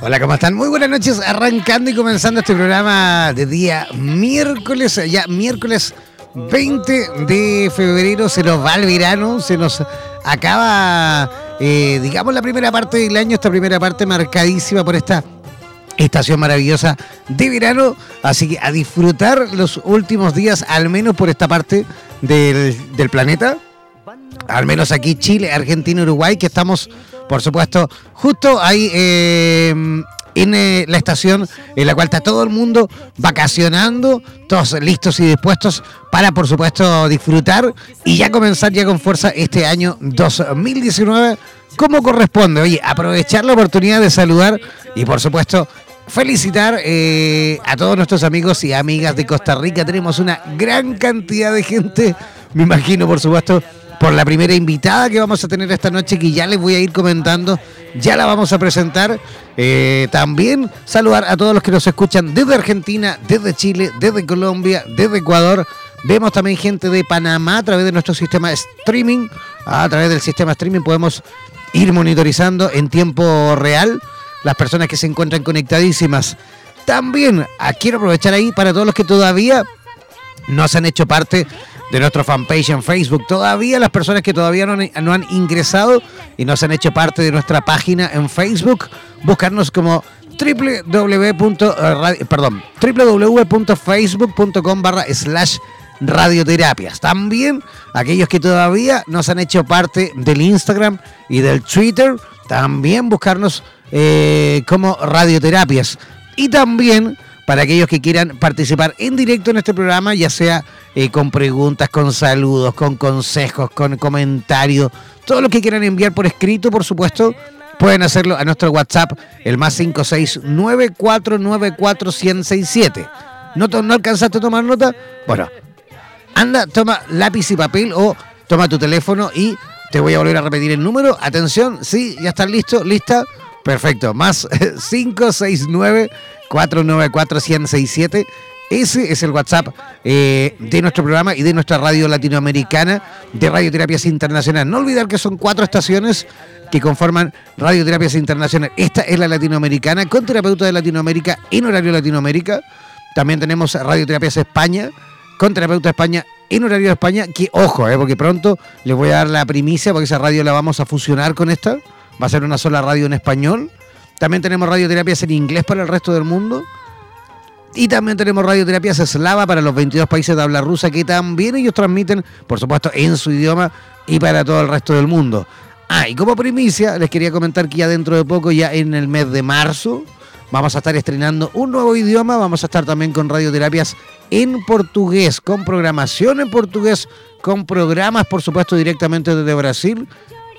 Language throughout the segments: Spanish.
Hola, ¿cómo están? Muy buenas noches, arrancando y comenzando este programa de día miércoles, ya miércoles 20 de febrero, se nos va el verano, se nos acaba, eh, digamos, la primera parte del año, esta primera parte marcadísima por esta estación maravillosa de verano, así que a disfrutar los últimos días, al menos por esta parte del, del planeta, al menos aquí Chile, Argentina, Uruguay, que estamos por supuesto, justo ahí eh, en eh, la estación en la cual está todo el mundo vacacionando, todos listos y dispuestos para, por supuesto, disfrutar y ya comenzar ya con fuerza este año 2019 como corresponde. Oye, aprovechar la oportunidad de saludar y, por supuesto, felicitar eh, a todos nuestros amigos y amigas de Costa Rica. Tenemos una gran cantidad de gente, me imagino, por supuesto, por la primera invitada que vamos a tener esta noche, que ya les voy a ir comentando, ya la vamos a presentar. Eh, también saludar a todos los que nos escuchan desde Argentina, desde Chile, desde Colombia, desde Ecuador. Vemos también gente de Panamá a través de nuestro sistema streaming. A través del sistema streaming podemos ir monitorizando en tiempo real las personas que se encuentran conectadísimas. También ah, quiero aprovechar ahí para todos los que todavía no se han hecho parte de nuestro fanpage en Facebook. Todavía las personas que todavía no, no, han ingresado y no se han hecho parte de nuestra página en Facebook, buscarnos como www.facebook.com barra slash radioterapias. También aquellos que todavía no se han hecho parte del Instagram y del Twitter, también buscarnos eh, como radioterapias. Y también para aquellos que quieran participar en directo en este programa, ya sea eh, con preguntas, con saludos, con consejos, con comentarios, todo lo que quieran enviar por escrito, por supuesto, pueden hacerlo a nuestro WhatsApp, el más 569-494-1067. ¿No, ¿No alcanzaste a tomar nota? Bueno, anda, toma lápiz y papel o toma tu teléfono y te voy a volver a repetir el número. Atención, sí, ya están listos, lista. Perfecto, más 569 494-167. Ese es el WhatsApp eh, de nuestro programa y de nuestra radio latinoamericana de Radioterapias Internacional. No olvidar que son cuatro estaciones que conforman Radioterapias Internacional. Esta es la latinoamericana con terapeuta de Latinoamérica en horario Latinoamérica. También tenemos Radioterapias España con terapeuta España en horario de España. Que ojo, eh, porque pronto les voy a dar la primicia porque esa radio la vamos a fusionar con esta. Va a ser una sola radio en español también tenemos radioterapias en inglés para el resto del mundo. Y también tenemos radioterapias eslava para los 22 países de habla rusa que también ellos transmiten, por supuesto, en su idioma y para todo el resto del mundo. Ah, y como primicia, les quería comentar que ya dentro de poco, ya en el mes de marzo, vamos a estar estrenando un nuevo idioma. Vamos a estar también con radioterapias en portugués, con programación en portugués, con programas, por supuesto, directamente desde Brasil.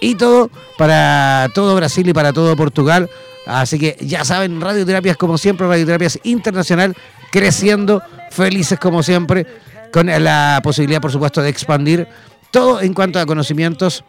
Y todo para todo Brasil y para todo Portugal Así que ya saben, radioterapias como siempre, radioterapias internacional, creciendo, felices como siempre, con la posibilidad, por supuesto, de expandir todo en cuanto a conocimientos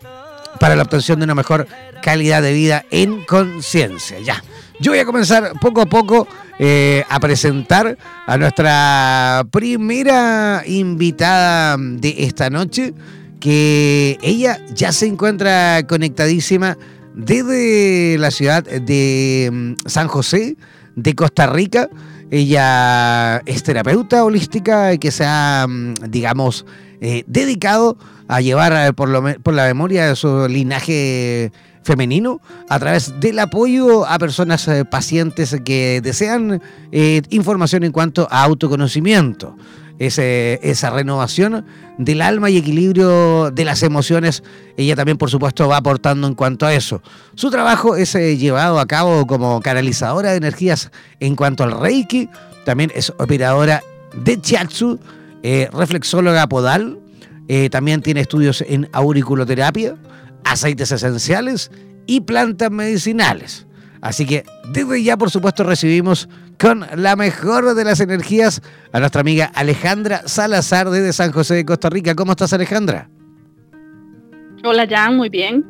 para la obtención de una mejor calidad de vida en conciencia. Ya, yo voy a comenzar poco a poco eh, a presentar a nuestra primera invitada de esta noche, que ella ya se encuentra conectadísima desde la ciudad de mm, San José, de Costa Rica. Ella es terapeuta holística que se ha, mm, digamos, eh, dedicado a llevar eh, por, por la memoria de su linaje femenino a través del apoyo a personas eh, pacientes que desean información en cuanto a autoconocimiento esa renovación del alma y equilibrio de las emociones, ella también por supuesto va aportando en cuanto a eso. Su trabajo es eh, llevado a cabo como canalizadora de energías en cuanto al Reiki, también es operadora de Chiatsu, eh, reflexóloga podal, eh, también tiene estudios en auriculoterapia, aceites esenciales y plantas medicinales. Así que desde ya, por supuesto, recibimos con la mejor de las energías a nuestra amiga Alejandra Salazar desde San José de Costa Rica. ¿Cómo estás, Alejandra? Hola, Jan, muy bien.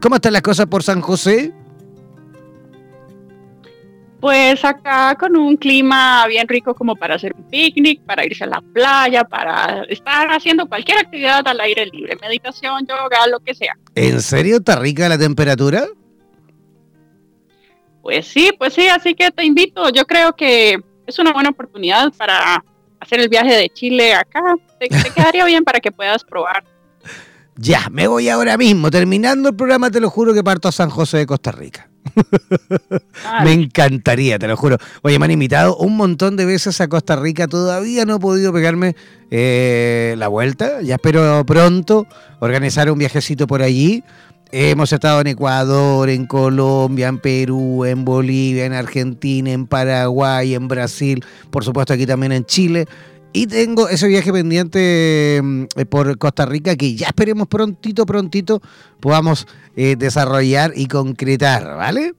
¿Cómo están las cosas por San José? Pues acá con un clima bien rico como para hacer un picnic, para irse a la playa, para estar haciendo cualquier actividad al aire libre, meditación, yoga, lo que sea. ¿En serio está rica la temperatura? Pues sí, pues sí, así que te invito. Yo creo que es una buena oportunidad para hacer el viaje de Chile acá. Te, quedaría bien para que puedas probar. Ya, me voy ahora mismo. Terminando el programa, te lo juro que parto a San José de Costa Rica. me encantaría, te lo juro. Oye, me han invitado un montón de veces a Costa Rica. Todavía no he podido pegarme eh, la vuelta. Ya espero pronto organizar un viajecito por allí. Hemos estado en Ecuador, en Colombia, en Perú, en Bolivia, en Argentina, en Paraguay, en Brasil, por supuesto aquí también en Chile. Y tengo ese viaje pendiente mm, eh, por Costa Rica que ya esperemos prontito, prontito podamos eh, desarrollar y concretar, ¿vale?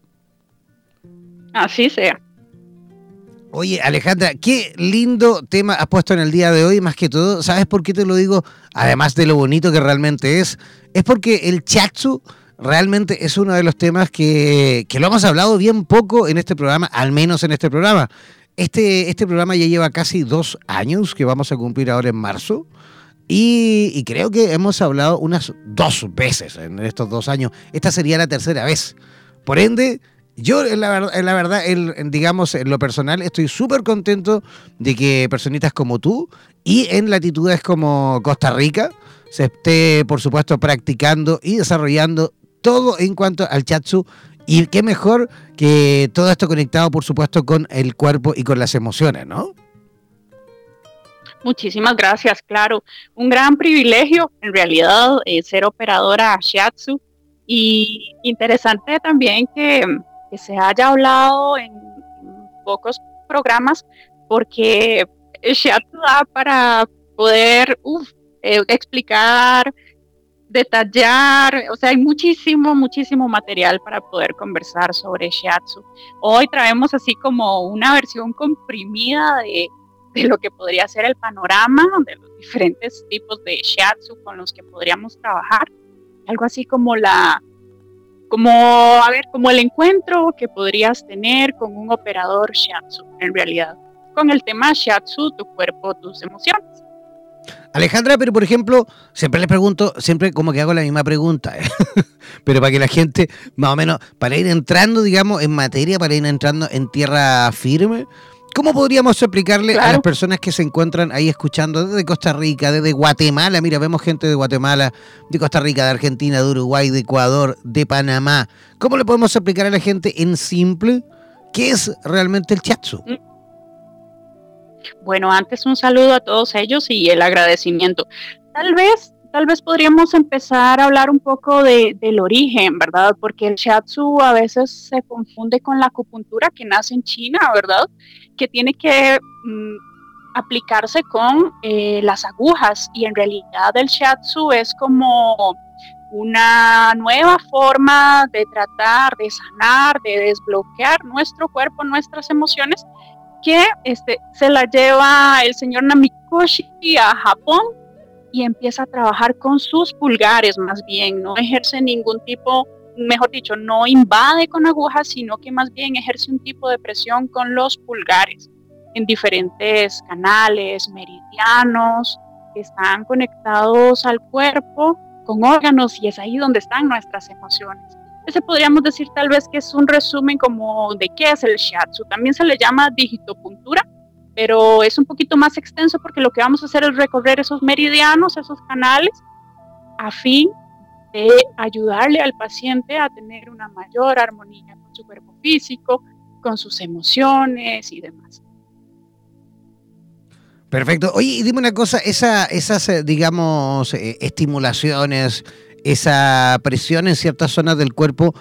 Así sea. Oye, Alejandra, qué lindo tema has puesto en el día de hoy, más que todo. ¿Sabes por qué te lo digo? Además de lo bonito que realmente es, es porque el chatsu realmente es uno de los temas que, lo hemos hablado bien poco en este programa, al menos en este programa. Este, este programa ya lleva casi dos años que vamos a cumplir ahora en marzo. Y, y, creo que hemos hablado unas dos veces en estos dos años. Esta sería la tercera vez. Por ende, yo, en la, verdad, la verdad digamos, en lo personal, estoy súper contento de que personitas como tú y en latitudes como Costa Rica se esté, por supuesto, practicando y desarrollando todo en cuanto al chatsu. Y qué mejor que todo esto conectado, por supuesto, con el cuerpo y con las emociones, ¿no? Muchísimas gracias, claro. Un gran privilegio, en realidad, eh, ser operadora Shiatsu. Y interesante también que se haya hablado en, pocos programas, porque Shiatsu da para poder eh, explicar, detallar, o sea, hay muchísimo, muchísimo material para poder conversar sobre Shiatsu. Hoy traemos así como una versión comprimida de, de lo que podría ser el panorama de los diferentes tipos de Shiatsu con los que podríamos trabajar. Algo así como la, como, a ver, como el encuentro que podrías tener con un operador shiatsu, en realidad, con el tema shiatsu, tu cuerpo, tus emociones. Alejandra, pero por ejemplo, siempre les pregunto, siempre como que hago la misma pregunta, ¿eh? pero para que la gente, más o menos, para ir entrando, digamos, en materia, para ir entrando en tierra firme, ¿Cómo podríamos explicarle a las personas que se encuentran ahí escuchando desde Costa Rica, desde Guatemala? Mira, vemos gente de Guatemala, de Costa Rica, de Argentina, de Uruguay, de Ecuador, de Panamá. ¿Cómo le podemos explicar a la gente en simple qué es realmente el chatsu? Mm. Bueno, antes un saludo a todos ellos y el agradecimiento. Tal vez tal vez podríamos empezar a hablar un poco de, del origen, ¿verdad? Porque el shiatsu a veces se confunde con la acupuntura que nace en China, ¿verdad? Que tiene que mm, aplicarse con eh, las agujas y en realidad el shiatsu es como una nueva forma de tratar, de sanar, de desbloquear nuestro cuerpo, nuestras emociones, que este, se la lleva el señor Namikoshi a Japón y empieza a trabajar con sus pulgares más bien, no ejerce ningún tipo, mejor dicho, no invade con agujas, sino que más bien ejerce un tipo de presión con los pulgares en diferentes canales, meridianos, que están conectados al cuerpo con órganos y es ahí donde están nuestras emociones. Ese podríamos decir tal vez que es un resumen como de qué es el shiatsu. También se le llama digitopuntura pero es un poquito más extenso porque lo que vamos a hacer es recorrer esos meridianos, esos canales, a fin de ayudarle al paciente a tener una mayor armonía con su cuerpo físico, con sus emociones y demás. Perfecto. Oye, dime una cosa, esa, esas, eh, digamos, eh, estimulaciones, esa presión en ciertas zonas del cuerpo,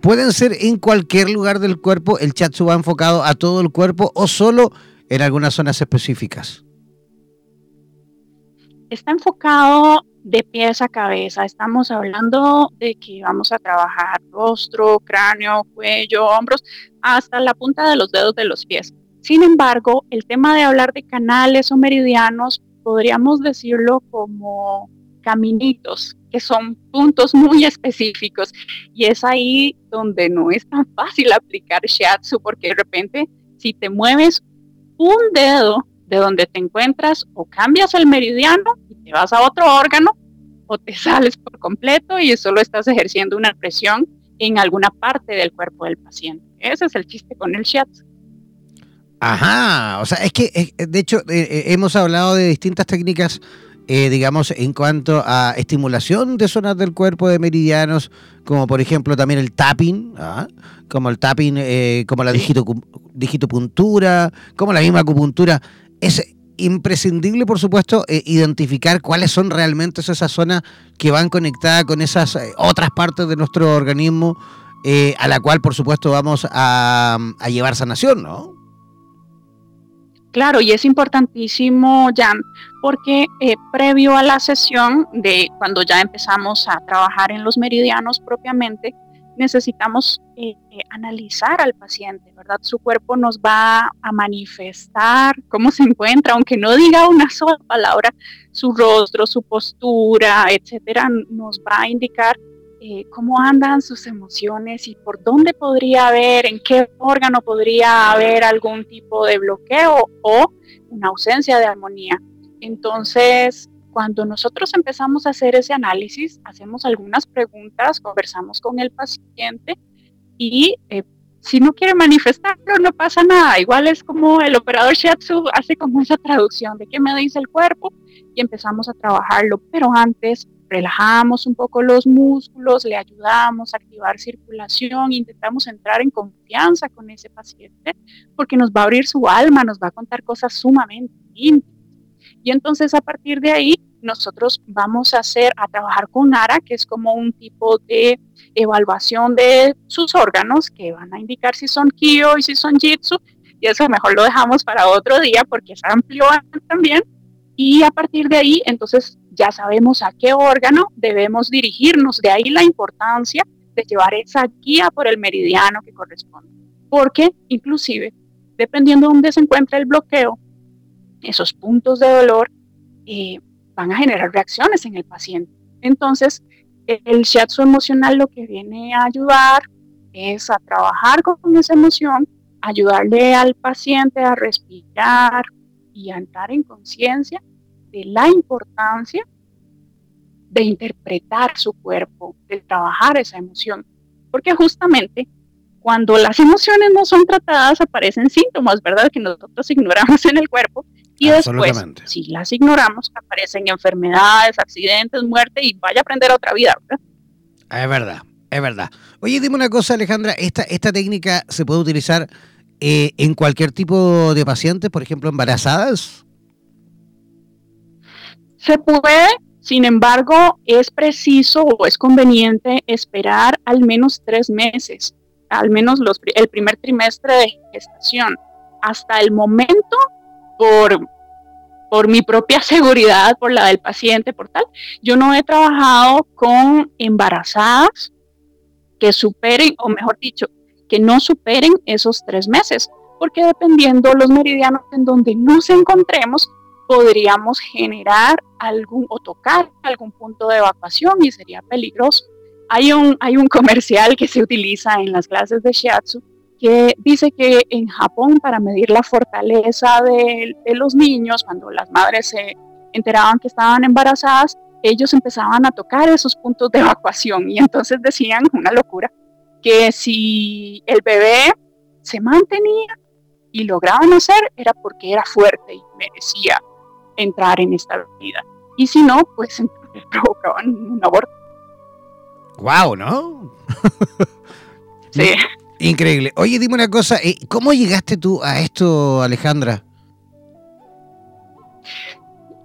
¿pueden ser en cualquier lugar del cuerpo? ¿El chatsu va enfocado a todo el cuerpo o solo en algunas zonas específicas? Está enfocado de pies a cabeza. Estamos hablando de que vamos a trabajar rostro, cráneo, cuello, hombros, hasta la punta de los dedos de los pies. Sin embargo, el tema de hablar de canales o meridianos, podríamos decirlo como caminitos, que son puntos muy específicos. Y es ahí donde no es tan fácil aplicar shiatsu, porque de repente, si te mueves un dedo de donde te encuentras, o cambias el meridiano y te vas a otro órgano, o te sales por completo y solo estás ejerciendo una presión en alguna parte del cuerpo del paciente. Ese es el chiste con el shiatsu. Ajá, o sea, es que de hecho eh, eh, hemos hablado de distintas técnicas, eh, digamos, en cuanto a estimulación de zonas del cuerpo de meridianos, como por ejemplo también el tapping, ¿ah? como el tapping, como la digitopuntura, como la misma acupuntura. Es imprescindible, por supuesto, identificar cuáles son realmente esas zonas que van conectadas con esas otras partes de nuestro organismo, a la cual, por supuesto, vamos a, a llevar sanación, ¿no? Claro, y es importantísimo, Jan, porque eh, previo a la sesión de cuando ya empezamos a trabajar en los meridianos propiamente, necesitamos eh, eh, analizar al paciente, ¿verdad? Su cuerpo nos va a manifestar cómo se encuentra, aunque no diga una sola palabra, su rostro, su postura, etcétera, nos va a indicar eh, cómo andan sus emociones y por dónde podría haber, en qué órgano podría haber algún tipo de bloqueo o una ausencia de armonía. Entonces, cuando nosotros empezamos a hacer ese análisis, hacemos algunas preguntas, conversamos con el paciente y eh, si no quiere manifestarlo, no pasa nada. Igual es como el operador Shiatsu hace como esa traducción de qué me dice el cuerpo y empezamos a trabajarlo. Pero antes relajamos un poco los músculos, le ayudamos a activar circulación, intentamos entrar en confianza con ese paciente porque nos va a abrir su alma, nos va a contar cosas sumamente íntimas. Y entonces a partir de ahí nosotros vamos a hacer, a trabajar con ARA, que es como un tipo de evaluación de sus órganos que van a indicar si son Kyo y si son Jitsu. Y eso mejor lo dejamos para otro día porque es amplio también. Y a partir de ahí, entonces ya sabemos a qué órgano debemos dirigirnos. De ahí la importancia de llevar esa guía por el meridiano que corresponde. Porque inclusive, dependiendo de dónde se encuentra el bloqueo, esos puntos de dolor eh, van a generar reacciones en el paciente. Entonces, el shiatsu emocional lo que viene a ayudar es a trabajar con esa emoción, ayudarle al paciente a respirar y a entrar en conciencia de la importancia de interpretar su cuerpo, de trabajar esa emoción. Porque justamente cuando las emociones no son tratadas aparecen síntomas, ¿verdad? Que nosotros ignoramos en el cuerpo y después, si las ignoramos, aparecen enfermedades, accidentes, muerte y vaya a aprender otra vida, ¿verdad? Es verdad, es verdad. Oye, dime una cosa, Alejandra, ¿esta, esta técnica se puede utilizar eh, en cualquier tipo de pacientes, por ejemplo, embarazadas? Se puede, sin embargo, es preciso o es conveniente esperar al menos tres meses, al menos el primer trimestre de gestación. Hasta el momento, por, por mi propia seguridad, por la del paciente, por tal, yo no he trabajado con embarazadas que superen, o mejor dicho, que no superen esos tres meses, porque dependiendo los meridianos en donde nos encontremos, podríamos generar algún o tocar algún punto de evacuación y sería peligroso. Hay un, hay un comercial que se utiliza en las clases de shiatsu que dice que en Japón para medir la fortaleza de, de los niños, cuando las madres se enteraban que estaban embarazadas, ellos empezaban a tocar esos puntos de evacuación y entonces decían una locura, que si el bebé se mantenía y lograba nacer era porque era fuerte y merecía entrar en esta vida. Y si no, pues provocaban un aborto. Wow, ¿no? sí. Increíble. Oye, dime una cosa, eh, ¿cómo llegaste tú a esto, Alejandra?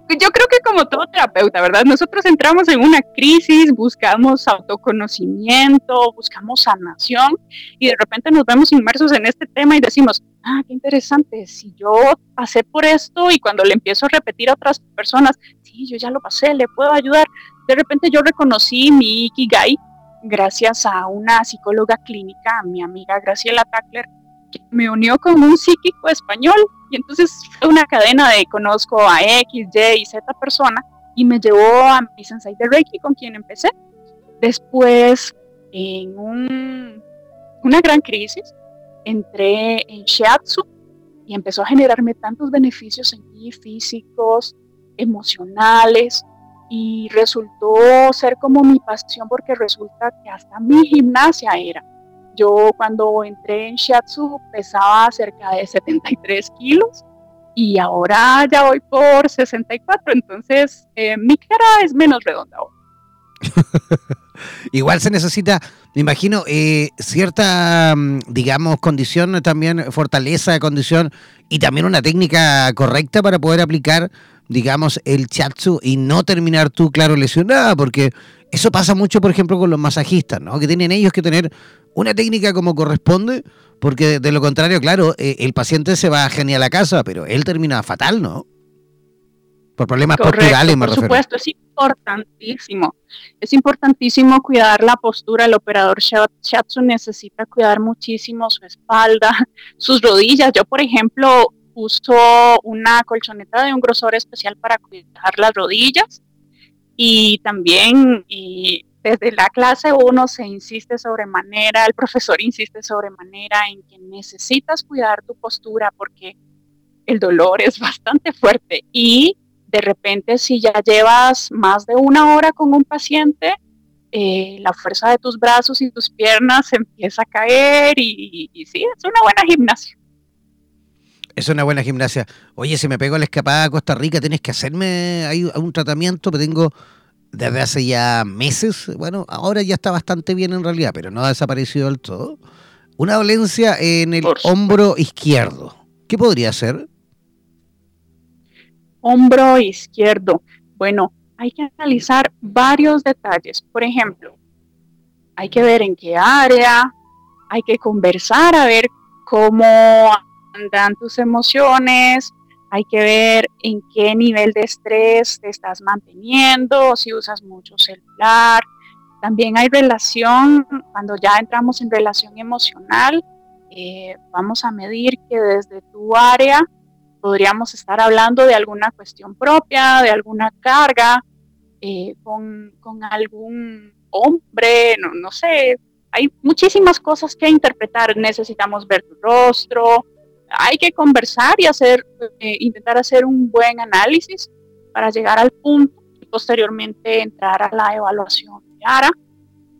yo creo que como todo terapeuta, ¿verdad? Nosotros entramos en una crisis, buscamos autoconocimiento, buscamos sanación y de repente nos vemos inmersos en este tema y decimos, ah, qué interesante, si yo pasé por esto y cuando le empiezo a repetir a otras personas, sí, yo ya lo pasé, le puedo ayudar, de repente yo reconocí mi Ikigai gracias a una psicóloga clínica, mi amiga Graciela Tackler, que me unió con un psíquico español y entonces fue una cadena de conozco a X, Y y Z persona y me llevó a mi sensei de Reiki con quien empecé. Después, en una gran crisis, entré en Shiatsu y empezó a generarme tantos beneficios en mí, físicos, emocionales, y resultó ser como mi pasión porque resulta que hasta mi gimnasia era. Yo cuando entré en Shiatsu pesaba cerca de 73 kilos y ahora ya voy por 64, entonces eh, mi cara es menos redonda ahora. Igual se necesita, me imagino, eh, cierta, mm, digamos, condición también, fortaleza de condición y también una técnica correcta para poder aplicar, digamos, el chatsu y no terminar tú, claro, lesionada, porque eso pasa mucho, por ejemplo, con los masajistas, ¿no? Que tienen ellos que tener una técnica como corresponde, porque de lo contrario, claro, eh, el paciente se va genial a casa, pero él termina fatal, ¿no? Por problemas posturales, me Por supuesto, es importantísimo. Es importantísimo cuidar la postura. El operador Shatsu necesita cuidar muchísimo su espalda, sus rodillas. Yo, por ejemplo, uso una colchoneta de un grosor especial para cuidar las rodillas y también y desde la clase uno se insiste sobremanera, el profesor insiste sobremanera en que necesitas cuidar tu postura porque el dolor es bastante fuerte y de repente si ya llevas más de una hora con un paciente, eh, la fuerza de tus brazos y tus piernas empieza a caer y, sí, es una buena gimnasia. Es una buena gimnasia. Oye, si me pego la escapada a Costa Rica, tienes que hacerme hay un tratamiento que tengo desde hace ya meses. Bueno, ahora ya está bastante bien en realidad, pero no ha desaparecido del todo. Una dolencia en el hombro izquierdo. ¿Qué podría ser? Hombro izquierdo. Bueno, hay que analizar varios detalles. Por ejemplo, hay que ver en qué área, hay que conversar a ver cómo andan tus emociones, hay que ver en qué nivel de estrés te estás manteniendo, si usas mucho celular. También hay relación, cuando ya entramos en relación emocional, eh, vamos a medir que desde tu área podríamos estar hablando de alguna cuestión propia, de alguna carga, eh, con, algún hombre, no, no sé, hay muchísimas cosas que interpretar, necesitamos ver tu rostro, hay que conversar y hacer, eh, intentar hacer un buen análisis para llegar al punto y posteriormente entrar a la evaluación clara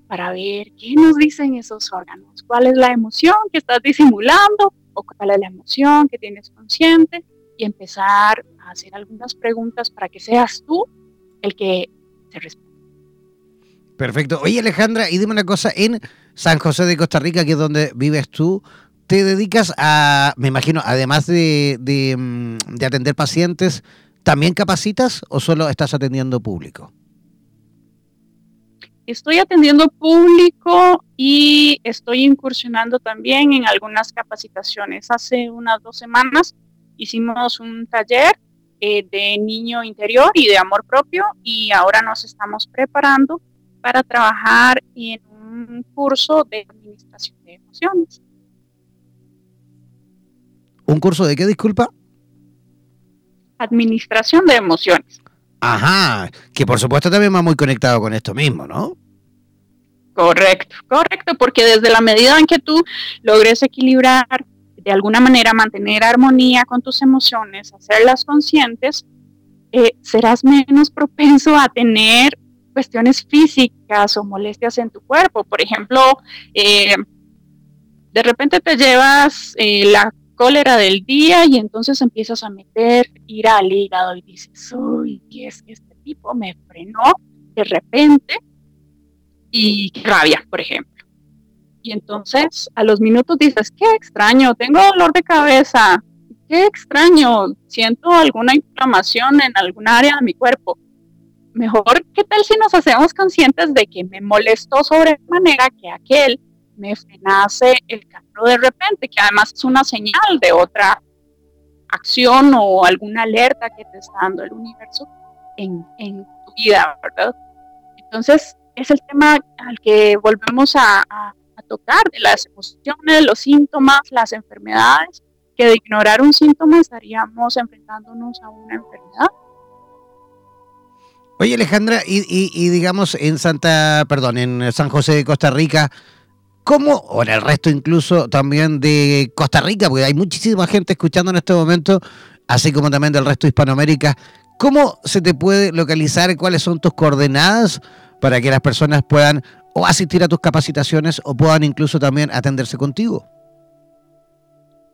para ver qué nos dicen esos órganos, cuál es la emoción que estás disimulando o cuál es la emoción que tienes consciente y empezar a hacer algunas preguntas para que seas tú el que se responda. Perfecto. Oye Alejandra, y dime una cosa, en San José de Costa Rica, que es donde vives tú, ¿te dedicas a, me imagino, además de, de, mm, de atender pacientes, también capacitas o solo estás atendiendo público? Estoy atendiendo público y estoy incursionando también en algunas capacitaciones. Hace unas dos semanas hicimos un taller eh, de niño interior y de amor propio y ahora nos estamos preparando para trabajar en un curso de administración de emociones. ¿Un curso de qué, disculpa? Administración de emociones. Ajá, que por supuesto también va muy conectado con esto mismo, ¿no? Correcto, correcto, porque desde la medida en que tú logres equilibrar de alguna manera mantener armonía con tus emociones, hacerlas conscientes, eh, serás menos propenso a tener cuestiones físicas o molestias en tu cuerpo. Por ejemplo, eh, de repente te llevas eh, la cólera del día y entonces empiezas a meter ira al hígado y dices, uy, es que este tipo me frenó de repente y rabia, por ejemplo. Y entonces a los minutos dices, qué extraño, tengo dolor de cabeza, qué extraño, siento alguna inflamación en alguna área de mi cuerpo. Mejor, ¿qué tal si nos hacemos conscientes de que me molestó sobremanera que aquel me frenase el carro de repente, que además es una señal de otra acción o alguna alerta que te está dando el universo en, tu vida, ¿verdad? Entonces, es el tema al que volvemos a tocar, de las emociones, los síntomas, las enfermedades, que de ignorar un síntoma estaríamos enfrentándonos a una enfermedad. Oye Alejandra, y, digamos en Santa, perdón, en San José de Costa Rica, ¿cómo, o en el resto incluso también de Costa Rica, porque hay muchísima gente escuchando en este momento, así como también del resto de Hispanoamérica, ¿cómo se te puede localizar? ¿Cuáles son tus coordenadas para que las personas puedan o asistir a tus capacitaciones o puedan incluso también atenderse contigo?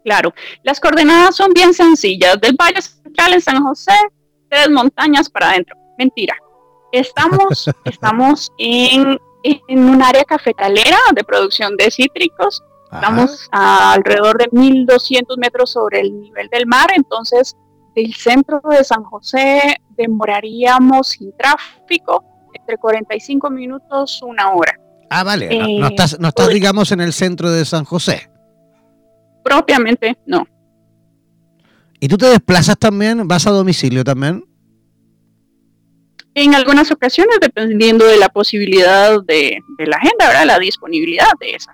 Claro, las coordenadas son bien sencillas. Del Valle Central en San José, tres montañas para adentro. Mentira. Estamos, estamos en, un área cafetalera de producción de cítricos. Estamos a alrededor de 1.200 metros sobre el nivel del mar. Entonces, del centro de San José demoraríamos sin tráfico entre 45 minutos, una hora. Ah, vale. no, eh, estás, no estás, digamos, en el centro de San José. Propiamente, no. ¿Y tú te desplazas también? ¿Vas a domicilio también? En algunas ocasiones, dependiendo de la posibilidad de, la agenda, ¿verdad? La disponibilidad de esa.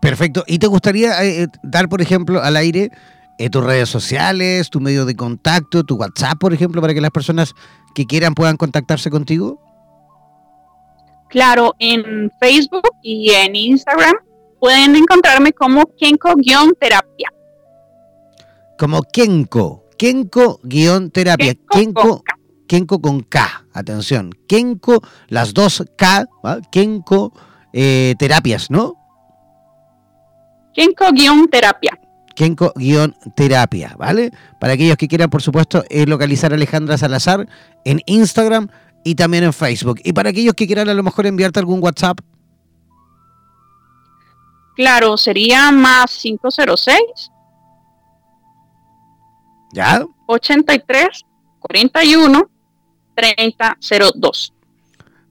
Perfecto. ¿Y te gustaría eh, dar, por ejemplo, al aire eh, tus redes sociales, tu medio de contacto, tu WhatsApp, por ejemplo, para que las personas que quieran puedan contactarse contigo? Claro, en Facebook y en Instagram pueden encontrarme como Kenko-terapia. Como Kenko, Kenko-terapia. Kenko, Kenko, con K, atención. Kenko, las dos K, Kenko eh, terapias, ¿no? Kenko-terapia. Kenko-terapia, ¿vale? Para aquellos que quieran, por supuesto, eh, localizar a Alejandra Salazar en Instagram y también en Facebook. Y para aquellos que quieran a lo mejor enviarte algún WhatsApp. Claro, sería más 506. ¿Ya? 83 41 3002.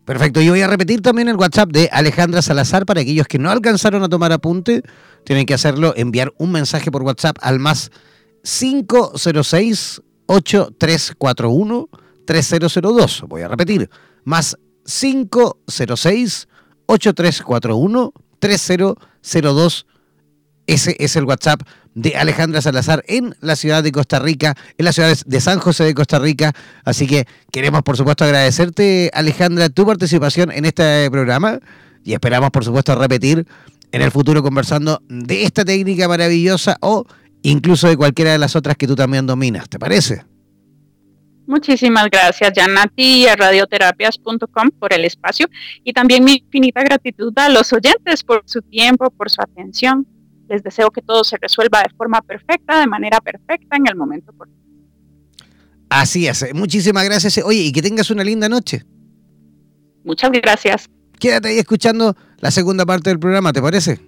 Perfecto, yo voy a repetir también el WhatsApp de Alejandra Salazar para aquellos que no alcanzaron a tomar apunte, tienen que hacerlo, enviar un mensaje por WhatsApp al más 506 8341 3002. Voy a repetir, más 506 8341 3002. Ese es el WhatsApp de Alejandra Salazar en la ciudad de Costa Rica, en la ciudad de San José de Costa Rica. Así que queremos, por supuesto, agradecerte, Alejandra, tu participación en este programa y esperamos, por supuesto, repetir en el futuro conversando de esta técnica maravillosa o incluso de cualquiera de las otras que tú también dominas. ¿Te parece? Muchísimas gracias, Janati, y a radioterapias.com por el espacio y también mi infinita gratitud a los oyentes por su tiempo, por su atención. Les deseo que todo se resuelva de forma perfecta, de manera perfecta, en el momento oportuno. Así es. Muchísimas gracias. Oye, y que tengas una linda noche. Muchas gracias. Quédate ahí escuchando la segunda parte del programa, ¿te parece?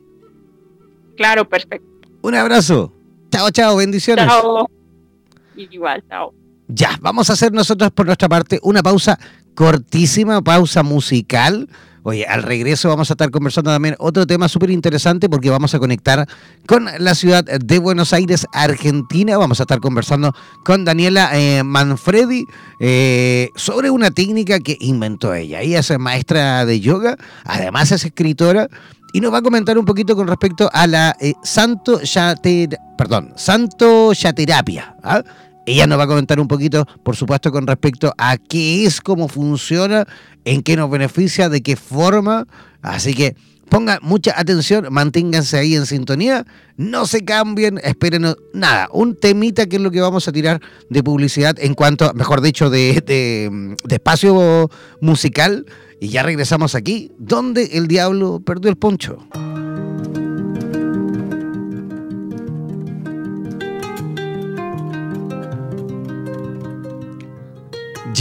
Claro, perfecto. Un abrazo. Chao, chao. Bendiciones. Chao. Igual, chao. Ya, vamos a hacer nosotros por nuestra parte una pausa cortísima, pausa musical. Oye, al regreso vamos a estar conversando también otro tema súper interesante porque vamos a conectar con la ciudad de Buenos Aires, Argentina. Vamos a estar conversando con Daniela eh, Manfredi eh, sobre una técnica que inventó ella. Ella es maestra de yoga, además es escritora y nos va a comentar un poquito con respecto a la eh, Santo perdón, Santo Yaterapia. ¿ah? Ella nos va a comentar un poquito, por supuesto, con respecto a qué es, cómo funciona, en qué nos beneficia, de qué forma. Así que pongan mucha atención, manténganse ahí en sintonía, no se cambien, esperen nada, un temita que es lo que vamos a tirar de publicidad en cuanto, mejor dicho, de espacio musical. Y ya regresamos aquí, donde el diablo perdió el poncho.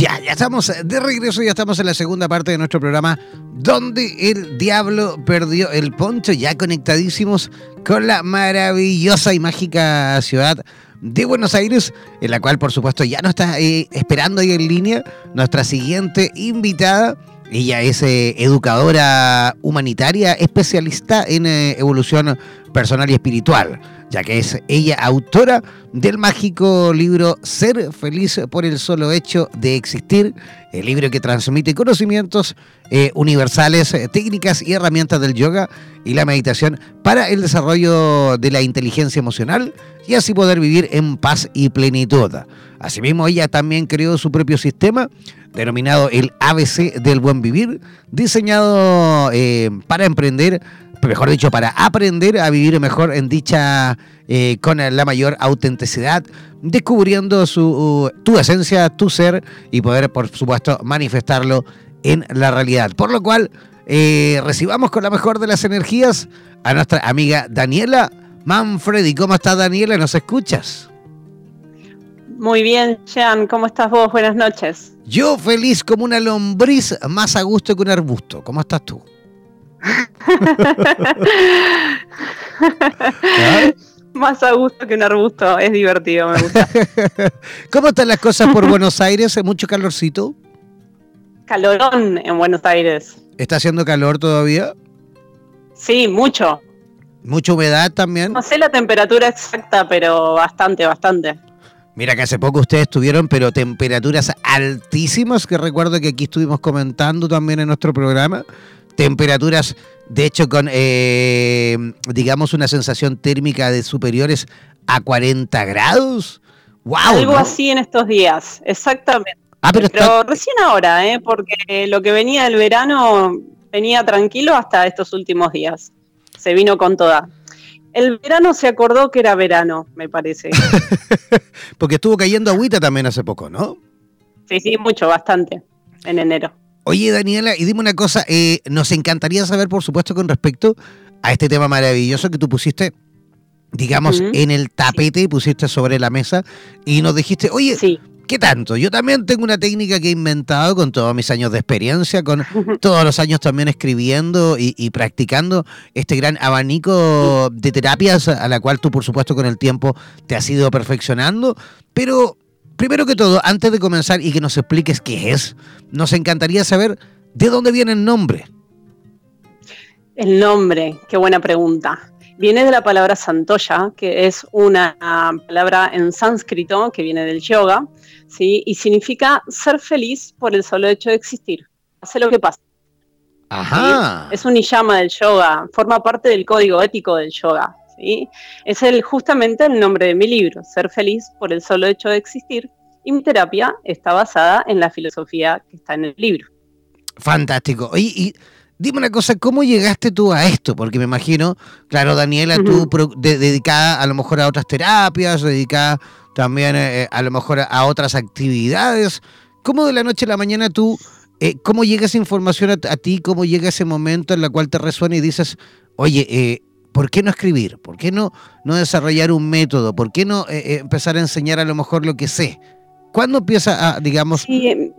Ya, ya estamos de regreso, ya estamos en la segunda parte de nuestro programa donde el diablo perdió el poncho, ya conectadísimos con la maravillosa y mágica ciudad de Buenos Aires, en la cual por supuesto ya nos está eh, esperando ahí en línea nuestra siguiente invitada Ella es eh, educadora humanitaria, especialista en eh, evolución personal y espiritual, ya que es ella autora del mágico libro Ser feliz por el solo hecho de existir, el libro que transmite conocimientos eh, universales, técnicas y herramientas del yoga y la meditación para el desarrollo de la inteligencia emocional y así poder vivir en paz y plenitud. Asimismo, ella también creó su propio sistema denominado el ABC del buen vivir, diseñado eh, para emprender, mejor dicho, para aprender a vivir mejor en dicha, eh, con la mayor autenticidad, descubriendo su, tu esencia, tu ser y poder, por supuesto, manifestarlo en la realidad. Por lo cual, eh, recibamos con la mejor de las energías a nuestra amiga Daniela Manfredi. ¿Cómo estás, Daniela? ¿Nos escuchas? Muy bien, Jean, ¿cómo estás vos? Buenas noches. Yo feliz como una lombriz, más a gusto que un arbusto. ¿Cómo estás tú? Más a gusto que un arbusto, es divertido, me gusta. ¿Cómo están las cosas por Buenos Aires? ¿Mucho calorcito? Calorón en Buenos Aires. ¿Está haciendo calor todavía? Sí, mucho. ¿Mucha humedad también? No sé la temperatura exacta, pero bastante, bastante. Mira que hace poco ustedes tuvieron, pero temperaturas altísimas, que recuerdo que aquí estuvimos comentando también en nuestro programa. Temperaturas, de hecho, con, eh, digamos, una sensación térmica de superiores a 40 grados. ¡Wow! Algo así en estos días, exactamente. Ah, pero, pero recién ahora, ¿eh? porque lo que venía del verano venía tranquilo hasta estos últimos días. Se vino con toda. El verano se acordó que era verano, me parece. Porque estuvo cayendo agüita también hace poco, ¿no? Sí, sí, mucho, bastante, en enero. Oye, Daniela, y dime una cosa, eh, nos encantaría saber, por supuesto, con respecto a este tema maravilloso que tú pusiste, digamos, en el tapete, pusiste sobre la mesa y nos dijiste, oye, sí. ¿Qué tanto? Yo también tengo una técnica que he inventado con todos mis años de experiencia, con todos los años también escribiendo y, practicando este gran abanico de terapias a la cual tú, por supuesto, con el tiempo te has ido perfeccionando. Pero, primero que todo, antes de comenzar y que nos expliques qué es, nos encantaría saber de dónde viene el nombre. El nombre, qué buena pregunta viene de la palabra santoya, que es una palabra en sánscrito que viene del yoga, ¿sí? y significa ser feliz por el solo hecho de existir. Hace lo que pasa. Ajá. Es un niyama del yoga, forma parte del código ético del yoga. ¿sí? Es el, justamente el nombre de mi libro, Ser feliz por el solo hecho de existir. Y mi terapia está basada en la filosofía que está en el libro. Fantástico. y Dime una cosa, ¿cómo llegaste tú a esto? Porque me imagino, claro, Daniela, tú dedicada a lo mejor a otras terapias, dedicada también eh, a lo mejor a otras actividades. ¿Cómo de la noche a la mañana tú, eh, cómo llega esa información a, ti? ¿Cómo llega ese momento en el cual te resuena y dices, oye, eh, ¿por qué no escribir? ¿Por qué no, no desarrollar un método? ¿Por qué no empezar a enseñar a lo mejor lo que sé? ¿Cuándo empieza a, digamos... Sí,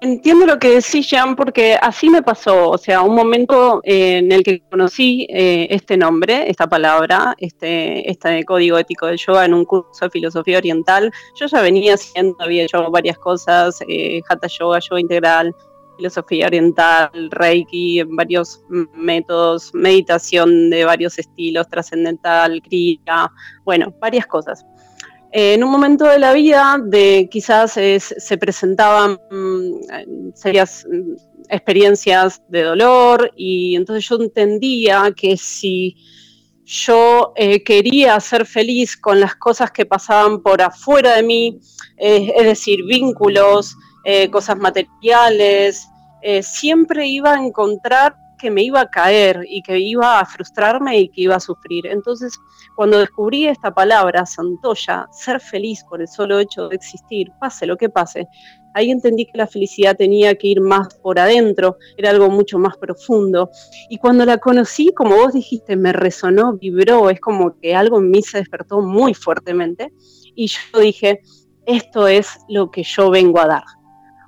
Entiendo lo que decís, Jean, porque así me pasó. O sea, un momento eh, en el que conocí eh, este nombre, esta palabra, este, este código ético del yoga en un curso de filosofía oriental. Yo ya venía haciendo, varias cosas, eh, hatha yoga, yoga integral, filosofía oriental, reiki, varios métodos, meditación de varios estilos, trascendental, kriya, bueno, varias cosas. Eh, en un momento de la vida quizás se presentaban mm, serias mm, experiencias de dolor y entonces yo entendía que si yo eh, quería ser feliz con las cosas que pasaban por afuera de mí, eh, es decir, vínculos, cosas materiales, siempre iba a encontrar que me iba a caer y que iba a frustrarme y que iba a sufrir. Entonces, cuando descubrí esta palabra, Santoya, ser feliz por el solo hecho de existir, pase lo que pase, ahí entendí que la felicidad tenía que ir más por adentro, era algo mucho más profundo. Y cuando la conocí, como vos dijiste, me resonó, vibró, es como que algo en mí se despertó muy fuertemente. Y yo dije, esto es lo que yo vengo a dar.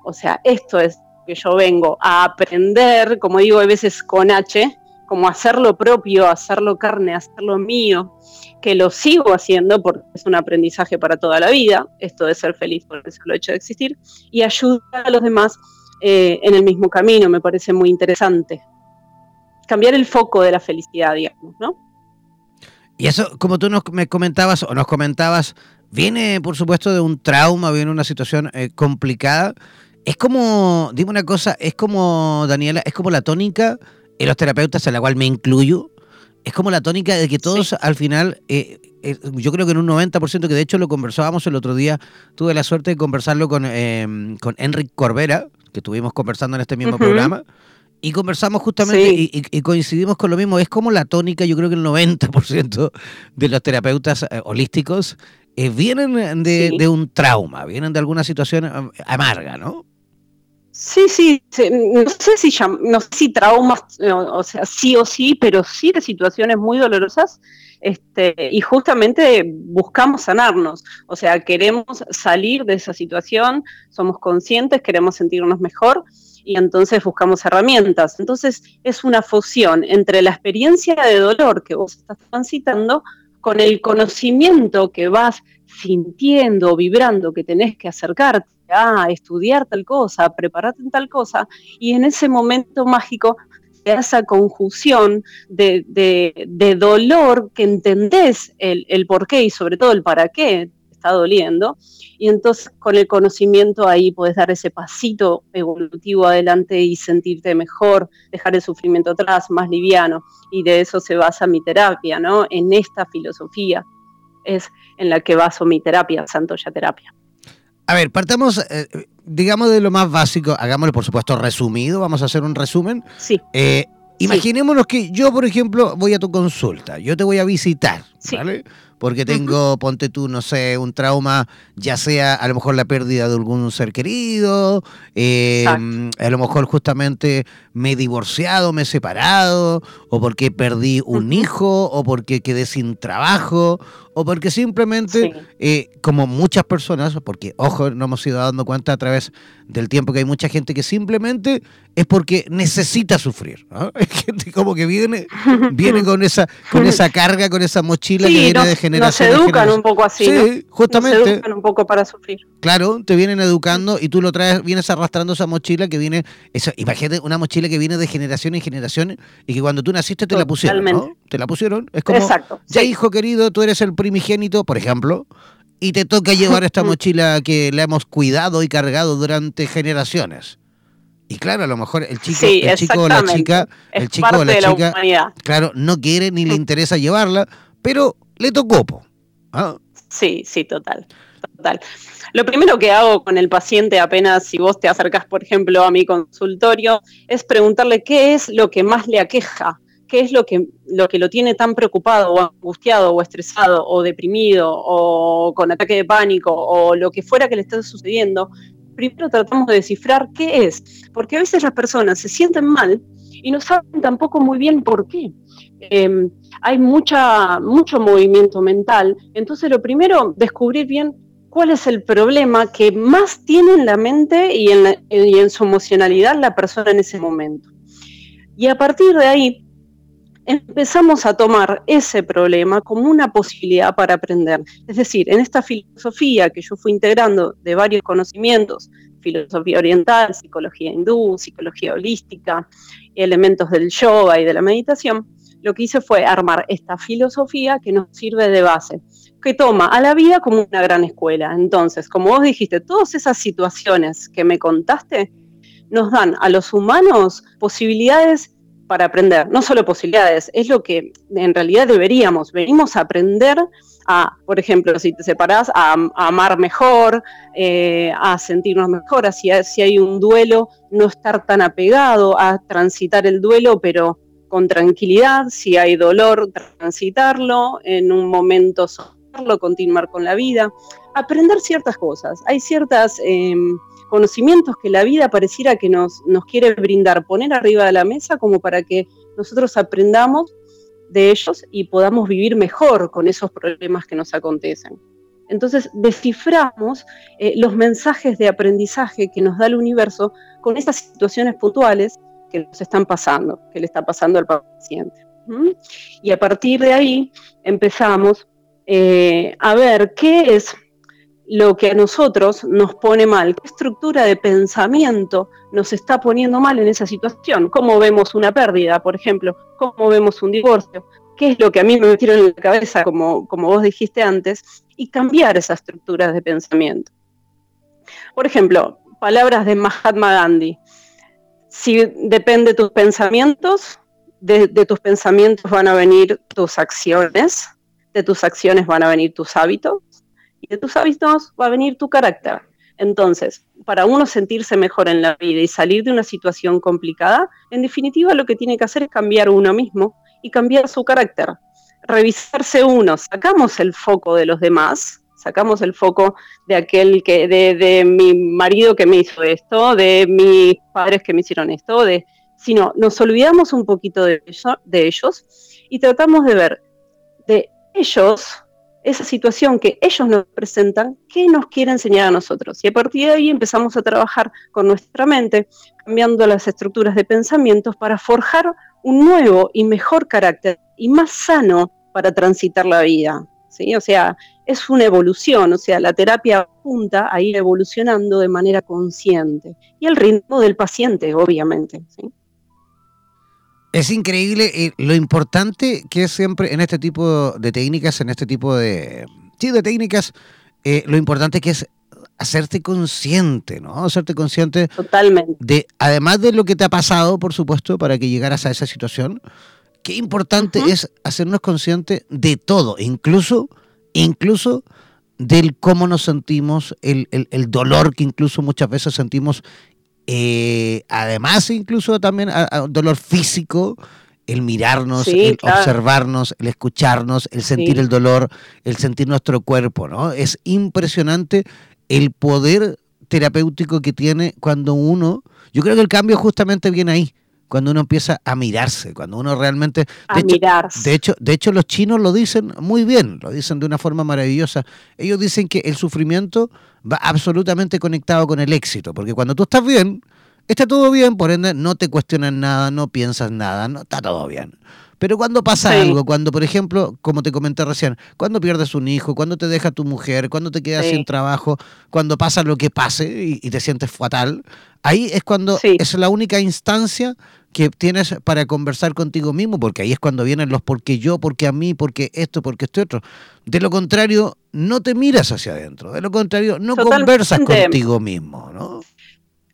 O sea, esto es que yo vengo a aprender, como digo a veces con H, como hacerlo propio, hacerlo carne, hacerlo mío, que lo sigo haciendo porque es un aprendizaje para toda la vida, esto de ser feliz por el solo hecho de existir, y ayudar a los demás eh, en el mismo camino, me parece muy interesante. Cambiar el foco de la felicidad, digamos, ¿no? Y eso, como tú nos me comentabas o nos comentabas, viene por supuesto de un trauma, viene una situación eh, complicada. Es como, dime una cosa, es como, Daniela, es como la tónica en los terapeutas, en la cual me incluyo, es como la tónica de que todos al final, eh, eh, yo creo que en un 90%, que de hecho lo conversábamos el otro día, tuve la suerte de conversarlo con, eh, con Enric Corbera, que estuvimos conversando en este mismo programa, y conversamos justamente y, coincidimos con lo mismo, es como la tónica, yo creo que el 90% de los terapeutas holísticos vienen de, de, un trauma, vienen de alguna situación amarga, ¿no? Sí, sí, no sé si no sé si traumas, o sea, sí o sí, pero sí de situaciones muy dolorosas, este, y justamente buscamos sanarnos, o sea, queremos salir de esa situación, somos conscientes, queremos sentirnos mejor, y entonces buscamos herramientas. Entonces es una fusión entre la experiencia de dolor que vos estás transitando con el conocimiento que vas sintiendo, vibrando, que tenés que acercarte a estudiar tal cosa, a prepararte en tal cosa, y en ese momento mágico esa conjunción de, dolor que entendés el, el por qué y sobre todo el para qué está doliendo, y entonces con el conocimiento ahí puedes dar ese pasito evolutivo adelante y sentirte mejor, dejar el sufrimiento atrás, más liviano, y de eso se basa mi terapia, ¿no? En esta filosofía es en la que baso mi terapia, Santoya Terapia. A ver, partamos, eh, digamos, de lo más básico, hagámoslo por supuesto resumido, vamos a hacer un resumen. Sí. Eh, imaginémonos que yo, por ejemplo, voy a tu consulta, yo te voy a visitar, ¿vale? Porque tengo, ponte tú, no sé, un trauma, ya sea a lo mejor la pérdida de algún ser querido, eh, a lo mejor justamente me he divorciado, me he separado, o porque perdí un hijo, o porque quedé sin trabajo, o porque simplemente, eh, como muchas personas, porque ojo, no hemos ido dando cuenta a través del tiempo que hay mucha gente que simplemente es porque necesita sufrir. ¿no? Hay gente como que viene, viene con esa, con esa carga, con esa mochila que viene de nos educan un poco así. Sí, justamente. Nos educan un poco para sufrir. Claro, te vienen educando y tú lo traes, vienes arrastrando esa mochila que viene, eso, imagínate una mochila que viene de generación en generación y que cuando tú naciste te la pusieron, ¿no? Te la pusieron. Es como, Exacto, ya hijo querido, tú eres el primigénito, por ejemplo, y te toca llevar esta mochila que la hemos cuidado y cargado durante generaciones. Y claro, a lo mejor el chico, el chico o la chica, el chico o la chica, claro, no quiere ni le interesa llevarla, pero le tocó. ¿ah? Sí, sí, total, total. Lo primero que hago con el paciente apenas si vos te acercas, por ejemplo, a mi consultorio, es preguntarle qué es lo que más le aqueja, qué es lo que, lo que lo tiene tan preocupado o angustiado o estresado o deprimido o con ataque de pánico o lo que fuera que le esté sucediendo. Primero tratamos de descifrar qué es, porque a veces las personas se sienten mal y no saben tampoco muy bien por qué. Em, hay mucha, mucho movimiento mental. Entonces, lo primero, descubrir bien cuál es el problema que más tiene en la mente y en, y en su emocionalidad la persona en ese momento. Y a partir de ahí, empezamos a tomar ese problema como una posibilidad para aprender. Es decir, en esta filosofía que yo fui integrando de varios conocimientos, filosofía oriental, psicología hindú, psicología holística, elementos del yoga y de la meditación, lo que hice fue armar esta filosofía que nos sirve de base, que toma a la vida como una gran escuela. Entonces, como vos dijiste, todas esas situaciones que me contaste nos dan a los humanos posibilidades para aprender, no solo posibilidades, es lo que en realidad deberíamos, venimos a aprender a, por ejemplo, si te separás, a, amar mejor, eh, a sentirnos mejor, si hay un duelo, no estar tan apegado, a transitar el duelo, pero con tranquilidad, si hay dolor, transitarlo, en un momento continuar con la vida, aprender ciertas cosas. Hay ciertos em, conocimientos que la vida pareciera que nos, nos quiere brindar, poner arriba de la mesa como para que nosotros aprendamos de ellos y podamos vivir mejor con esos problemas que nos acontecen. Entonces desciframos eh, los mensajes de aprendizaje que nos da el universo con estas situaciones puntuales que nos están pasando, que le está pasando al paciente. Y a partir de ahí empezamos eh, a ver qué es lo que a nosotros nos pone mal, qué estructura de pensamiento nos está poniendo mal en esa situación, cómo vemos una pérdida, por ejemplo, cómo vemos un divorcio, qué es lo que a mí me metieron en la cabeza, como, como vos dijiste antes, y cambiar esas estructuras de pensamiento. Por ejemplo, palabras de Mahatma Gandhi. Si depende de tus pensamientos, de, de tus pensamientos van a venir tus acciones, de tus acciones van a venir tus hábitos, y de tus hábitos va a venir tu carácter. Entonces, para uno sentirse mejor en la vida y salir de una situación complicada, en definitiva lo que tiene que hacer es cambiar uno mismo y cambiar su carácter. Revisarse uno, sacamos el foco de los demás, sacamos el foco de aquel que, de, mi marido que me hizo esto, de mis padres que me hicieron esto, de, sino nos olvidamos un poquito de, de ellos y tratamos de ver de ellos esa situación que ellos nos presentan, ¿qué nos quiere enseñar a nosotros? Y a partir de ahí empezamos a trabajar con nuestra mente, cambiando las estructuras de pensamientos para forjar un nuevo y mejor carácter y más sano para transitar la vida. ¿sí? O sea, es una evolución, o sea, la terapia apunta a ir evolucionando de manera consciente y el ritmo del paciente, obviamente. ¿sí? Es increíble eh, lo importante que es siempre en este tipo de técnicas, en este tipo de, sí, de técnicas, eh, lo importante que es hacerte consciente, ¿no? Hacerte consciente Totalmente. de, además de lo que te ha pasado, por supuesto, para que llegaras a esa situación, qué importante es hacernos conscientes de todo, incluso, incluso del cómo nos sentimos, el, el dolor que incluso muchas veces sentimos eh, además, incluso también a, dolor físico, el mirarnos, el observarnos, el escucharnos, el sentir el dolor, el sentir nuestro cuerpo, ¿no? Es impresionante el poder terapéutico que tiene cuando uno, yo creo que el cambio justamente viene ahí, cuando uno empieza a mirarse, cuando uno realmente... De, hecho, de hecho, de hecho, los chinos lo dicen muy bien, lo dicen de una forma maravillosa. Ellos dicen que el sufrimiento va absolutamente conectado con el éxito, porque cuando tú estás bien, está todo bien, por ende no te cuestionan nada, no piensas nada, no está todo bien. Pero cuando pasa algo, cuando, por ejemplo, como te comenté recién, cuando pierdes un hijo, cuando te deja tu mujer, cuando te quedas sin trabajo, cuando pasa lo que pase y, te sientes fatal, ahí es cuando es la única instancia que tienes para conversar contigo mismo, porque ahí es cuando vienen los porque yo, porque a mí, porque esto, porque esto otro. De lo contrario, no te miras hacia adentro. De lo contrario, no conversas contigo mismo, ¿no?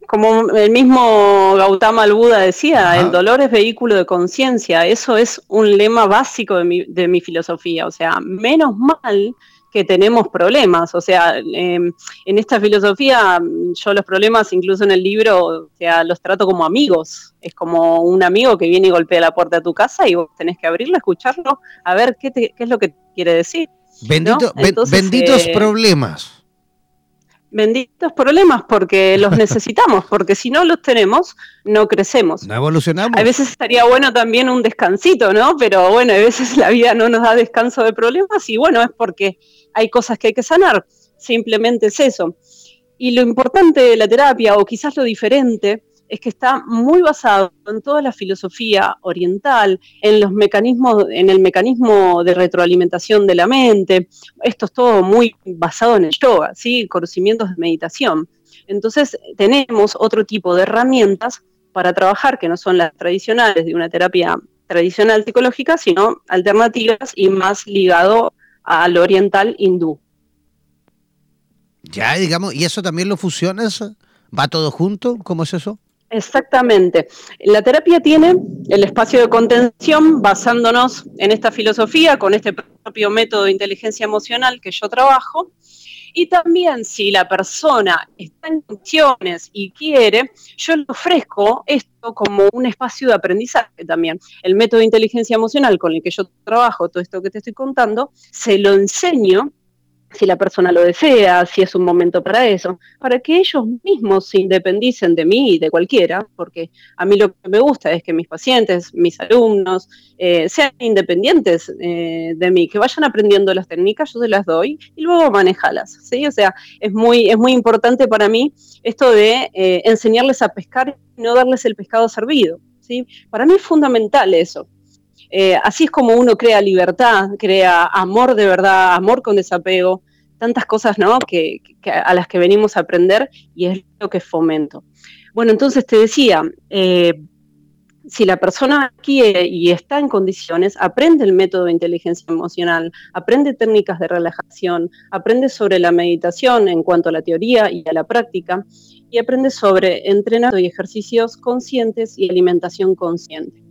como el mismo Gautama el Buda decía, el dolor es vehículo de conciencia. Eso es un lema básico de mi, de mi, filosofía. O sea, menos mal que tenemos problemas. O sea, em, en esta filosofía, yo los problemas, incluso en el libro, o sea, los trato como amigos. Es como un amigo que viene y golpea la puerta de tu casa y vos tenés que abrirlo, escucharlo, a ver qué, qué es lo que quiere decir. benditos eh, problemas benditos problemas porque los necesitamos, porque si no los tenemos, no crecemos. No evolucionamos. A veces estaría bueno también un descansito, ¿no? Pero bueno, a veces la vida no nos da descanso de problemas y bueno, es porque hay cosas que hay que sanar. Simplemente es eso. Y lo importante de la terapia, o quizás lo diferente, es que está muy basado en toda la filosofía oriental, en los mecanismos, en el mecanismo de retroalimentación de la mente. Esto es todo muy basado en el yoga, ¿sí? conocimientos de meditación. Entonces tenemos otro tipo de herramientas para trabajar que no son las tradicionales de una terapia tradicional psicológica, sino alternativas y más ligado al oriental hindú. Ya, digamos, ¿y eso también lo fusionas? ¿Va todo junto? ¿Cómo es eso? Exactamente. La terapia tiene el espacio de contención basándonos en esta filosofía, con este propio método de inteligencia emocional que yo trabajo. Y también si la persona está en condiciones y quiere, yo le ofrezco esto como un espacio de aprendizaje también. El método de inteligencia emocional con el que yo trabajo, todo esto que te estoy contando, se lo enseño si la persona lo desea, si es un momento para eso, para que ellos mismos se independicen de mí y de cualquiera, porque a mí lo que me gusta es que mis pacientes, mis alumnos, eh, sean independientes eh, de mí, que vayan aprendiendo las técnicas, yo se las doy y luego manejalas, ¿sí? O sea, es muy, es muy importante para mí esto de eh, enseñarles a pescar y no darles el pescado servido, ¿sí? Para mí es fundamental eso. Así es como uno crea libertad, crea amor de verdad, amor con desapego, tantas cosas ¿no? que, a las que venimos a aprender y es lo que fomento. Bueno, entonces te decía, eh, si la persona quiere y está en condiciones, aprende el método de inteligencia emocional, aprende técnicas de relajación, aprende sobre la meditación en cuanto a la teoría y a la práctica, y aprende sobre entrenamiento y ejercicios conscientes y alimentación consciente.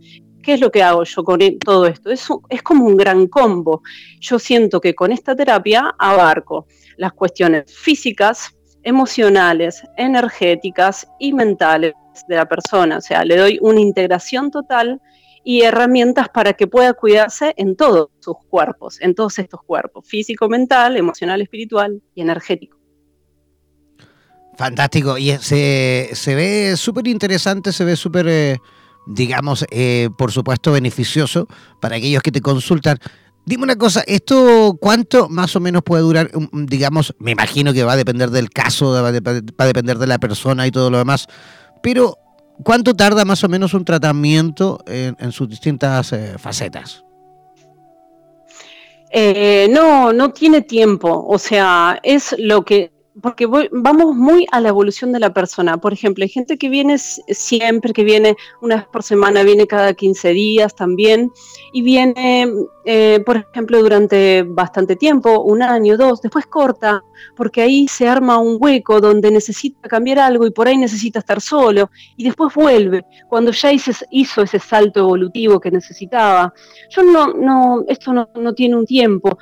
¿Qué es lo que hago yo con e-, todo esto? Es, como un gran combo. Yo siento que con esta terapia abarco las cuestiones físicas, emocionales, energéticas y mentales de la persona. O sea, le doy una integración total y herramientas para que pueda cuidarse en todos sus cuerpos, en todos estos cuerpos, físico, mental, emocional, espiritual y energético. Fantástico, y se, ve súper interesante, se ve súper, eh, digamos, eh, por supuesto, beneficioso para aquellos que te consultan. Dime una cosa, ¿esto cuánto más o menos puede durar? Digamos, me imagino que va a depender del caso, va a, depender de la persona y todo lo demás, pero ¿cuánto tarda más o menos un tratamiento en, sus distintas eh, facetas? Eh, no, no tiene tiempo, o sea, es lo que porque vamos muy a la evolución de la persona. Por ejemplo, hay gente que viene siempre, que viene una vez por semana, viene cada 15 días también, y viene, eh, por ejemplo, durante bastante tiempo, un año, dos, después corta, porque ahí se arma un hueco donde necesita cambiar algo y por ahí necesita estar solo, y después vuelve, cuando ya hizo ese salto evolutivo que necesitaba. Yo no, no, esto no, no tiene un tiempo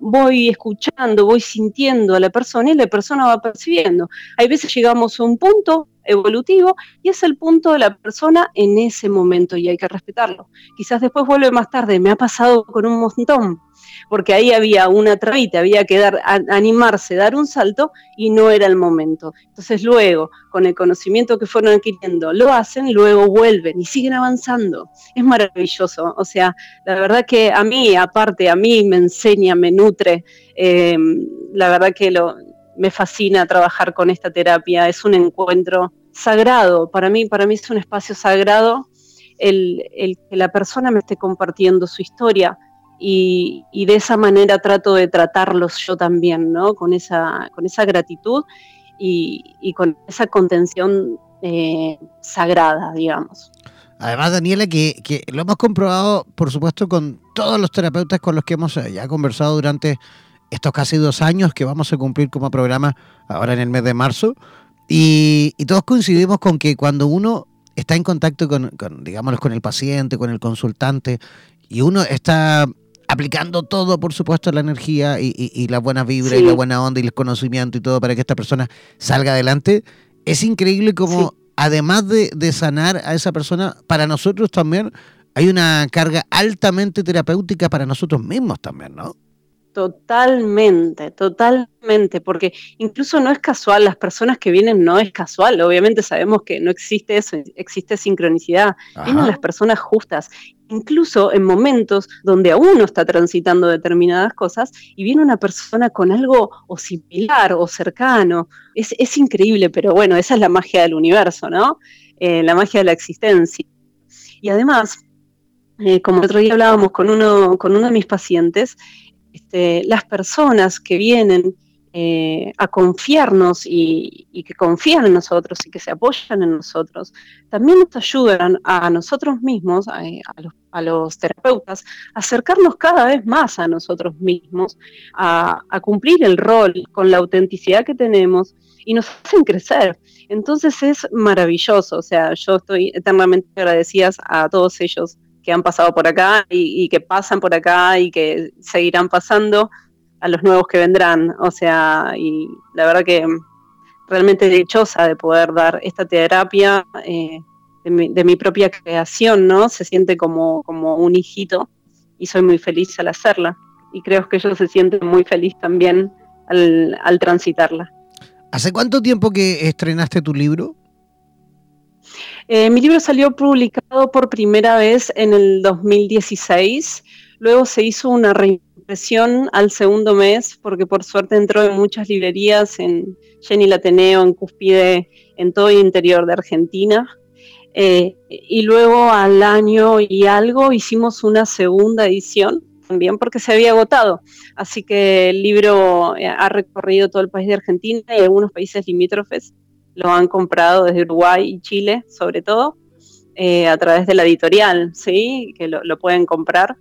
voy escuchando, voy sintiendo a la persona y la persona va percibiendo. Hay veces llegamos a un punto evolutivo y es el punto de la persona en ese momento y hay que respetarlo. Quizás después vuelve más tarde, me ha pasado con un montón, porque ahí había una trabita, había que dar, animarse, dar un salto y no era el momento. Entonces luego, con el conocimiento que fueron adquiriendo, lo hacen, luego vuelven y siguen avanzando. Es maravilloso. O sea, la verdad que a mí, aparte, a mí me enseña, me nutre. Em, la verdad que me fascina trabajar con esta terapia. Es un encuentro sagrado. Para mí, para mí es un espacio sagrado el, que la persona me esté compartiendo su historia y, de esa manera trato de tratarlos yo también, ¿no? Con esa, con esa gratitud y, con esa contención eh, sagrada, digamos. Además, Daniela, que, que, lo hemos comprobado, por supuesto, con todos los terapeutas con los que hemos eh, ya conversado durante estos casi dos años que vamos a cumplir como programa ahora en el mes de marzo. Y, todos coincidimos con que cuando uno está en contacto con, digamos, con el paciente, con el consultante, y uno está aplicando todo, por supuesto, la energía y, la buena vibra y la buena onda y el conocimiento y todo para que esta persona salga adelante, es increíble como, además de, de sanar a esa persona, para nosotros también hay una carga altamente terapéutica para nosotros mismos también, ¿no? Totalmente, totalmente, porque incluso no es casual, las personas que vienen no es casual, obviamente sabemos que no existe eso, existe sincronicidad, vienen las personas justas, incluso en momentos donde aún no está transitando determinadas cosas y viene una persona con algo o similar o cercano, es, increíble, pero bueno, esa es la magia del universo, ¿no? Eh, la magia de la existencia. Y además, eh, como el otro día hablábamos con uno, con uno de mis pacientes, este, las personas que vienen eh, a confiarnos y, que confían en nosotros y que se apoyan en nosotros, también nos ayudan a nosotros mismos, a, los, terapeutas, a acercarnos cada vez más a nosotros mismos, a, cumplir el rol con la autenticidad que tenemos y nos hacen crecer. Entonces es maravilloso, o sea, yo estoy eternamente agradecida a todos ellos que han pasado por acá y, que pasan por acá y que seguirán pasando a los nuevos que vendrán. O sea, y la verdad que realmente dichosa de poder dar esta terapia eh, de, mi, propia creación, ¿no? Se siente como, como un hijito y soy muy feliz al hacerla. Y creo que ellos se sienten muy feliz también al, al transitarla. ¿Hace cuánto tiempo que estrenaste tu libro? Eh, mi libro salió publicado por primera vez en el 2016, luego se hizo una reimpresión al segundo mes, porque por suerte entró en muchas librerías, en Jenny Lateneo, en Cúspide, en todo el interior de Argentina. Eh, y luego al año y algo hicimos una segunda edición también porque se había agotado. Así que el libro eh, ha recorrido todo el país de Argentina y algunos países limítrofes lo han comprado desde Uruguay y Chile, sobre todo, eh, a través de la editorial, ¿sí? que lo, pueden comprar.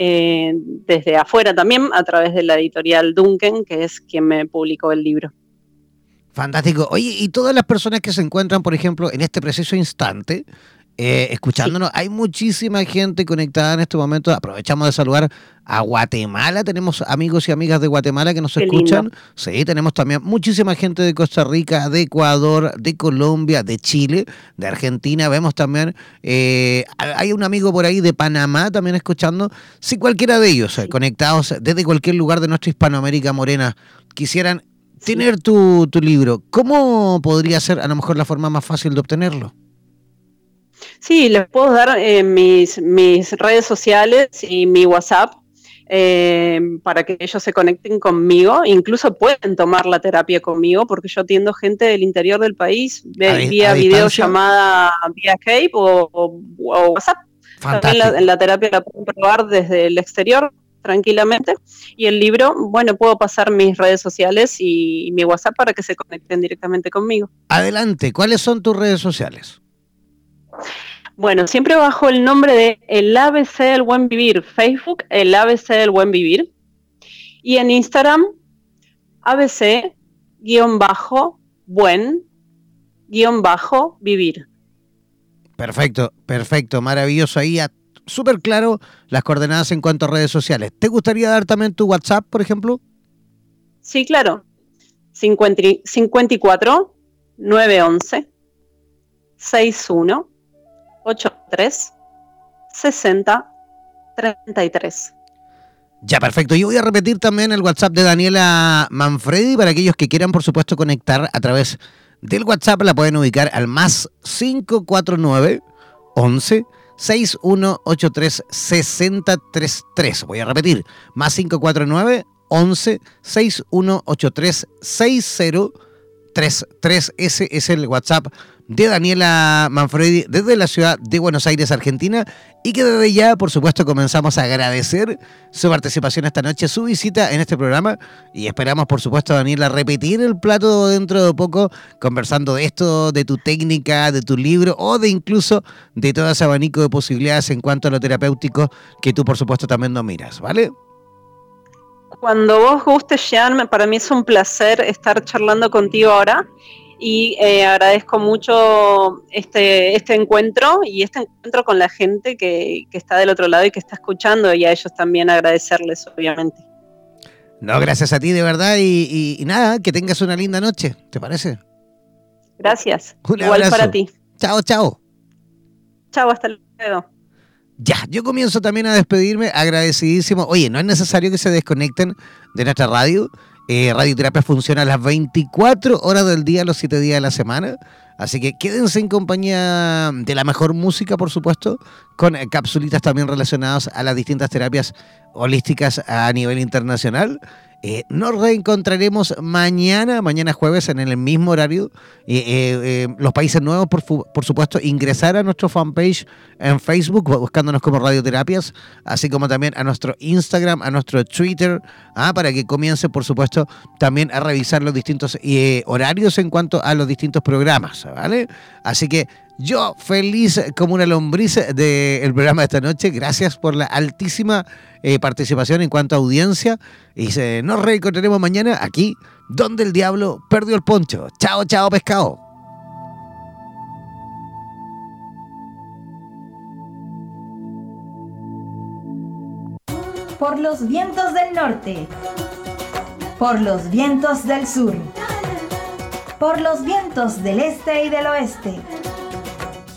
Eh, desde afuera también, a través de la editorial Duncan, que es quien me publicó el libro. Fantástico. Oye, y todas las personas que se encuentran, por ejemplo, en este preciso instante, eh, escuchándonos. Hay muchísima gente conectada en este momento. Aprovechamos de saludar a Guatemala. Tenemos amigos y amigas de Guatemala que nos escuchan. Sí, tenemos también muchísima gente de Costa Rica, de Ecuador, de Colombia, de Chile, de Argentina. Vemos también, eh, hay un amigo por ahí de Panamá también escuchando. Si cualquiera de ellos, eh, conectados desde cualquier lugar de nuestra Hispanoamérica morena, quisieran tener tu, tu libro, ¿cómo podría ser a lo mejor la forma más fácil de obtenerlo? Sí, les puedo dar eh, mis, mis redes sociales y mi WhatsApp eh, para que ellos se conecten conmigo. Incluso pueden tomar la terapia conmigo porque yo atiendo gente del interior del país vía videollamada, vía Skype o, WhatsApp. También la, la terapia la pueden probar desde el exterior tranquilamente. Y el libro, bueno, puedo pasar mis redes sociales y mi WhatsApp para que se conecten directamente conmigo. Adelante, ¿cuáles son tus redes sociales? Bueno, siempre bajo el nombre de El ABC del Buen Vivir, Facebook, El ABC del Buen Vivir. Y en Instagram, ABC-buen-vivir. Perfecto, perfecto, maravilloso. Ahí súper claro las coordenadas en cuanto a redes sociales. ¿Te gustaría dar también tu WhatsApp, por ejemplo? Sí, claro. 54 911 61 83 60 33. Ya, perfecto. Yo voy a repetir también el WhatsApp de Daniela Manfredi para aquellos que quieran, por supuesto, conectar a través del WhatsApp. La pueden ubicar al más 549 11 6183 6033. Voy a repetir, más 549 11 6183 6033. Ese es el WhatsApp de Daniela Manfredi desde la ciudad de Buenos Aires, Argentina, y que desde ya, por supuesto, comenzamos a agradecer su participación esta noche, su visita en este programa, y esperamos, por supuesto, Daniela, repetir el plato dentro de poco, conversando de esto, de tu técnica, de tu libro, o de incluso de todo ese abanico de posibilidades en cuanto a lo terapéutico que tú, por supuesto, también miras, ¿vale? Cuando vos gustes, Jean, para mí es un placer estar charlando contigo ahora y eh, agradezco mucho este, este encuentro y este encuentro con la gente que, está del otro lado y que está escuchando y a ellos también agradecerles, obviamente. No, gracias a ti de verdad y, nada, que tengas una linda noche, ¿te parece? Gracias. Igual para ti. Chao, chao. Chao, hasta luego. Ya, yo comienzo también a despedirme, agradecidísimo. Oye, no es necesario que se desconecten de nuestra radio. Eh, radioterapia funciona a las 24 horas del día, los 7 días de la semana. Así que quédense en compañía de la mejor música, por supuesto, con capsulitas también relacionadas a las distintas terapias holísticas a nivel internacional. Eh, nos reencontraremos mañana, mañana jueves, en el mismo horario. Eh, eh, los países nuevos, por, por, supuesto, ingresar a nuestro fanpage en Facebook, buscándonos como Radioterapias, así como también a nuestro Instagram, a nuestro Twitter, ah, para que comience, por supuesto, también a revisar los distintos horarios en cuanto a los distintos programas, ¿vale? Así que yo feliz como una lombriz del programa de esta noche. Gracias por la altísima eh, participación en cuanto a audiencia. Y se, nos reencontraremos mañana aquí, donde el diablo perdió el poncho. Chao, chao, pescado. Por los vientos del norte. Por los vientos del sur. Por los vientos del este y del oeste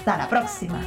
Hasta la próxima.